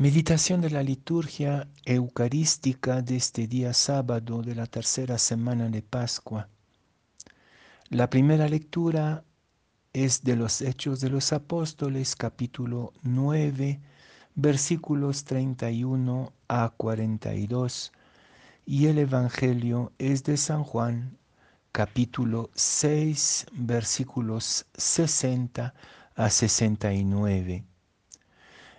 Meditación de la liturgia eucarística de este día sábado de la tercera semana de Pascua. La primera lectura es de los Hechos de los Apóstoles, capítulo 9, versículos 31 a 42, y el Evangelio es de San Juan, capítulo 6, versículos 60 a 69.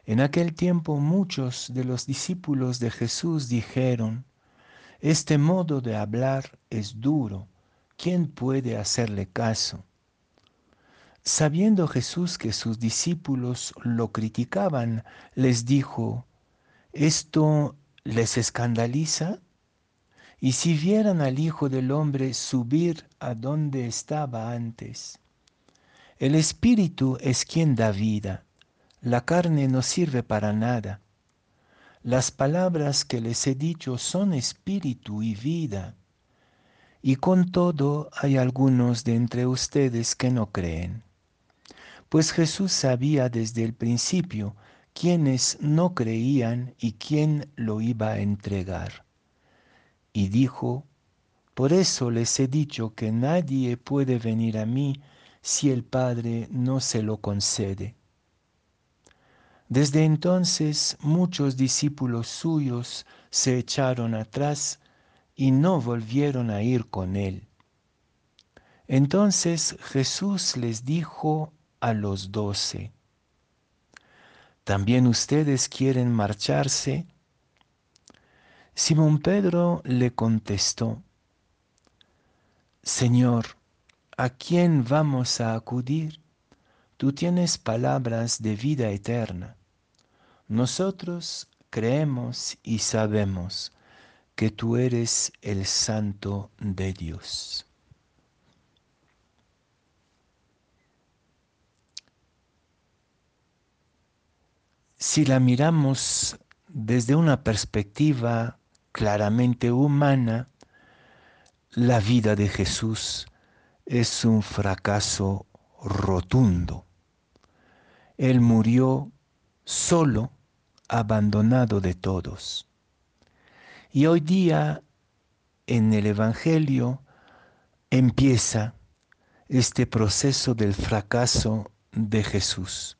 En aquel tiempo muchos de los discípulos de Jesús dijeron, Este modo de hablar es duro, ¿quién puede hacerle caso? Sabiendo Jesús que sus discípulos lo criticaban, les dijo, ¿esto les escandaliza? Y si vieran al Hijo del Hombre subir a donde estaba antes, el Espíritu es quien da vida la carne no sirve para nada. Las palabras que les he dicho son espíritu y vida. Y con todo hay algunos de entre ustedes que no creen. Pues Jesús sabía desde el principio quiénes no creían y quién lo iba a entregar. Y dijo, por eso les he dicho que nadie puede venir a mí si el Padre no se lo concede. Desde entonces muchos discípulos suyos se echaron atrás y no volvieron a ir con él. Entonces Jesús les dijo a los doce, ¿también ustedes quieren marcharse? Simón Pedro le contestó, Señor, ¿a quién vamos a acudir? Tú tienes palabras de vida eterna. Nosotros creemos y sabemos que tú eres el Santo de Dios. Si la miramos desde una perspectiva claramente humana, la vida de Jesús es un fracaso rotundo. Él murió solo abandonado de todos. Y hoy día en el Evangelio empieza este proceso del fracaso de Jesús.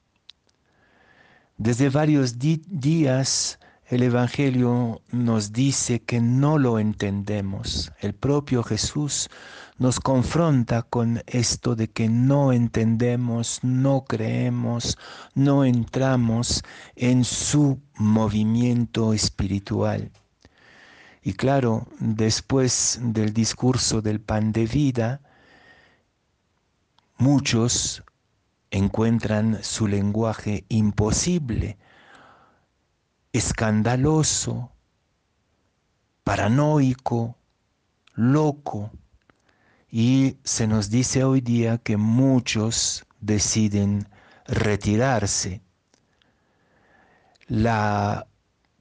Desde varios días el Evangelio nos dice que no lo entendemos. El propio Jesús nos confronta con esto de que no entendemos, no creemos, no entramos en su movimiento espiritual. Y claro, después del discurso del pan de vida, muchos encuentran su lenguaje imposible escandaloso, paranoico, loco. Y se nos dice hoy día que muchos deciden retirarse. La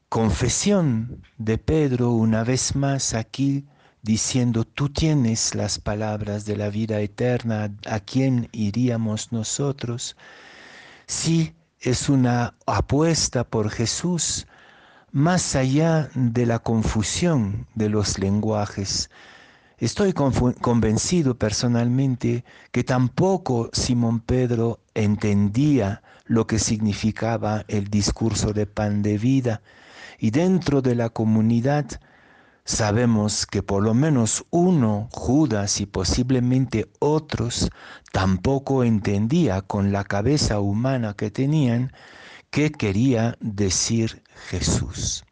confesión de Pedro una vez más aquí diciendo, tú tienes las palabras de la vida eterna, ¿a quién iríamos nosotros? Sí, es una apuesta por Jesús más allá de la confusión de los lenguajes. Estoy convencido personalmente que tampoco Simón Pedro entendía lo que significaba el discurso de pan de vida y dentro de la comunidad Sabemos que por lo menos uno, Judas y posiblemente otros, tampoco entendía con la cabeza humana que tenían qué quería decir Jesús.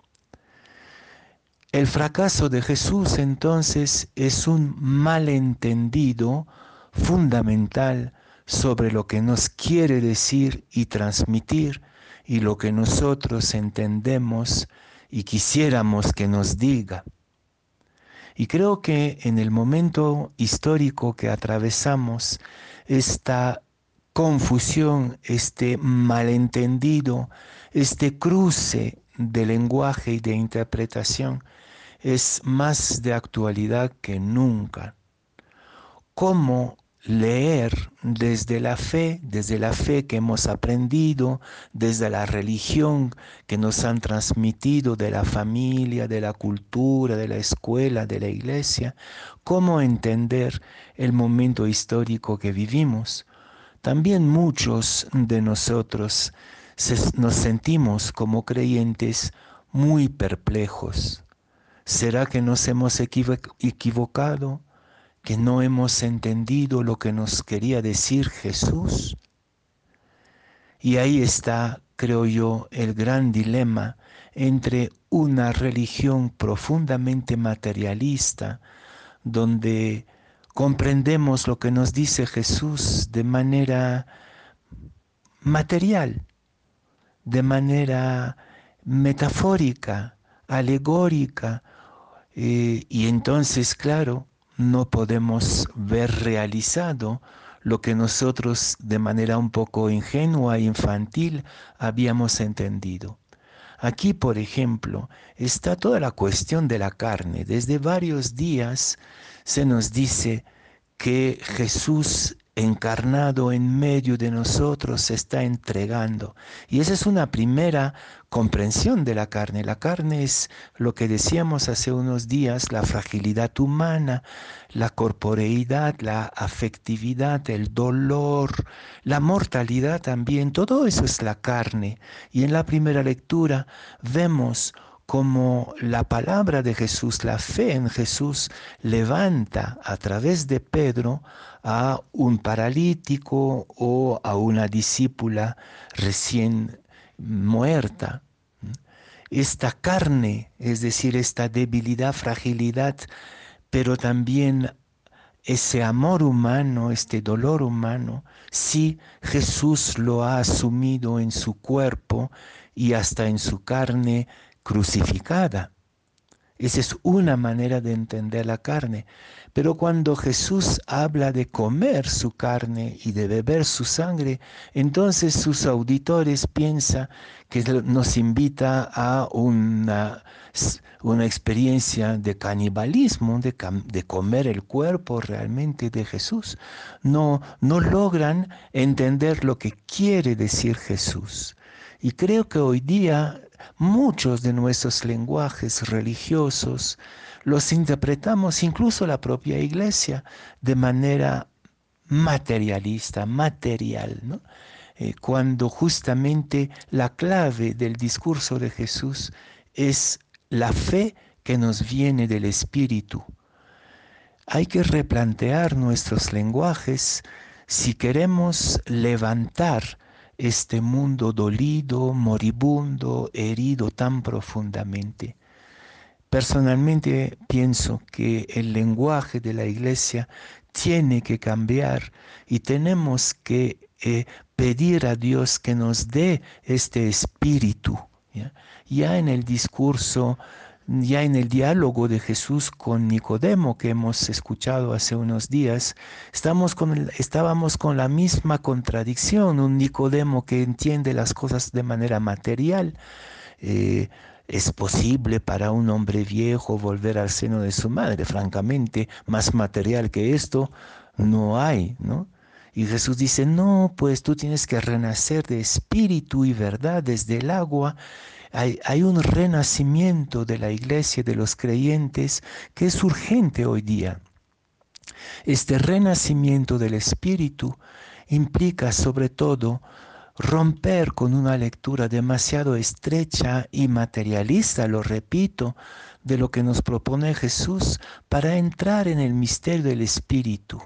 El fracaso de Jesús entonces es un malentendido fundamental sobre lo que nos quiere decir y transmitir y lo que nosotros entendemos y quisiéramos que nos diga. Y creo que en el momento histórico que atravesamos, esta confusión, este malentendido, este cruce de lenguaje y de interpretación es más de actualidad que nunca. ¿Cómo leer desde la fe, desde la fe que hemos aprendido, desde la religión que nos han transmitido de la familia, de la cultura, de la escuela, de la iglesia, cómo entender el momento histórico que vivimos. También muchos de nosotros nos sentimos como creyentes muy perplejos. ¿Será que nos hemos equivocado? Que no hemos entendido lo que nos quería decir Jesús. Y ahí está, creo yo, el gran dilema entre una religión profundamente materialista, donde comprendemos lo que nos dice Jesús de manera material, de manera metafórica, alegórica, eh, y entonces, claro, no podemos ver realizado lo que nosotros de manera un poco ingenua e infantil habíamos entendido. Aquí, por ejemplo, está toda la cuestión de la carne. Desde varios días se nos dice que Jesús encarnado en medio de nosotros se está entregando. Y esa es una primera comprensión de la carne. La carne es lo que decíamos hace unos días, la fragilidad humana, la corporeidad, la afectividad, el dolor, la mortalidad también. Todo eso es la carne. Y en la primera lectura vemos como la palabra de Jesús, la fe en Jesús, levanta a través de Pedro a un paralítico o a una discípula recién muerta. Esta carne, es decir, esta debilidad, fragilidad, pero también ese amor humano, este dolor humano, sí Jesús lo ha asumido en su cuerpo y hasta en su carne crucificada. Esa es una manera de entender la carne. Pero cuando Jesús habla de comer su carne y de beber su sangre, entonces sus auditores piensan que nos invita a una, una experiencia de canibalismo, de, de, comer el cuerpo realmente de Jesús. No, no logran entender lo que quiere decir Jesús. Y creo que hoy día muchos de nuestros lenguajes religiosos los interpretamos, incluso la propia iglesia, de manera materialista, material, eh, cuando justamente la clave del discurso de Jesús es la fe que nos viene del Espíritu. Hay que replantear nuestros lenguajes si queremos levantar este mundo dolido, moribundo, herido tan profundamente. Personalmente pienso que el lenguaje de la iglesia tiene que cambiar y tenemos que eh, pedir a Dios que nos dé este espíritu. Ya en el discurso ya en el diálogo de Jesús con Nicodemo que hemos escuchado hace unos días, estamos con, estábamos con la misma contradicción, un Nicodemo que entiende las cosas de manera material. Eh, ¿Es posible para un hombre viejo volver al seno de su madre? Francamente, más material que esto no hay, ¿no? Y Jesús dice, no, pues tú tienes que renacer de espíritu y verdad desde el agua hay, un renacimiento de la iglesia, de los creyentes, que es urgente hoy día. Este renacimiento del espíritu implica sobre todo romper con una lectura demasiado estrecha y materialista, lo repito, de lo que nos propone Jesús para entrar en el misterio del Espíritu.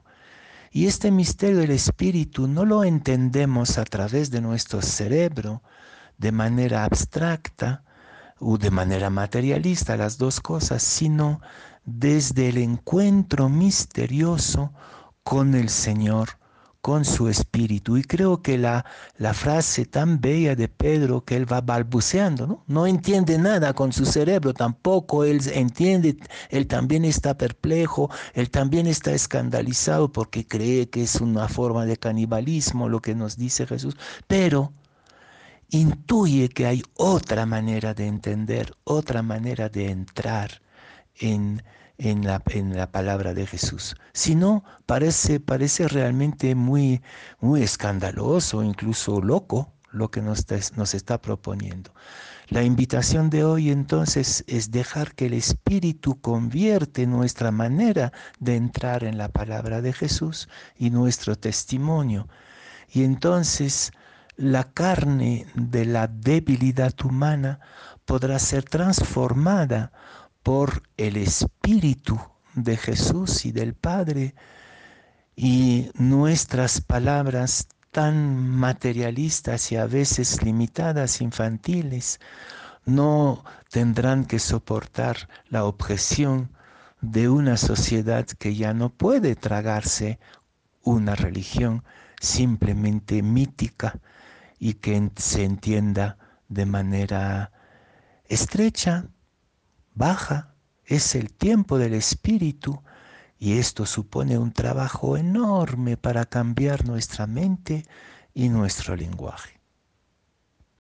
Y este misterio del Espíritu no lo entendemos a través de nuestro cerebro, de manera abstracta o de manera materialista, las dos cosas, sino desde el encuentro misterioso con el Señor, con su espíritu. Y creo que la, la frase tan bella de Pedro que él va balbuceando, ¿no? no entiende nada con su cerebro, tampoco él entiende, él también está perplejo, él también está escandalizado porque cree que es una forma de canibalismo lo que nos dice Jesús, pero intuye que hay otra manera de entender, otra manera de entrar en, en la, en la palabra de Jesús. Si no, parece, parece realmente muy, muy escandaloso, incluso loco, lo que nos nos está proponiendo. La invitación de hoy entonces es dejar que el Espíritu convierte nuestra manera de entrar en la palabra de Jesús y nuestro testimonio. Y entonces la carne de la debilidad humana podrá ser transformada por el Espíritu de Jesús y del Padre y nuestras palabras tan materialistas y a veces limitadas, infantiles, no tendrán que soportar la objeción de una sociedad que ya no puede tragarse una religión simplemente mítica y que se entienda de manera estrecha, baja. Es el tiempo del espíritu y esto supone un trabajo enorme para cambiar nuestra mente y nuestro lenguaje.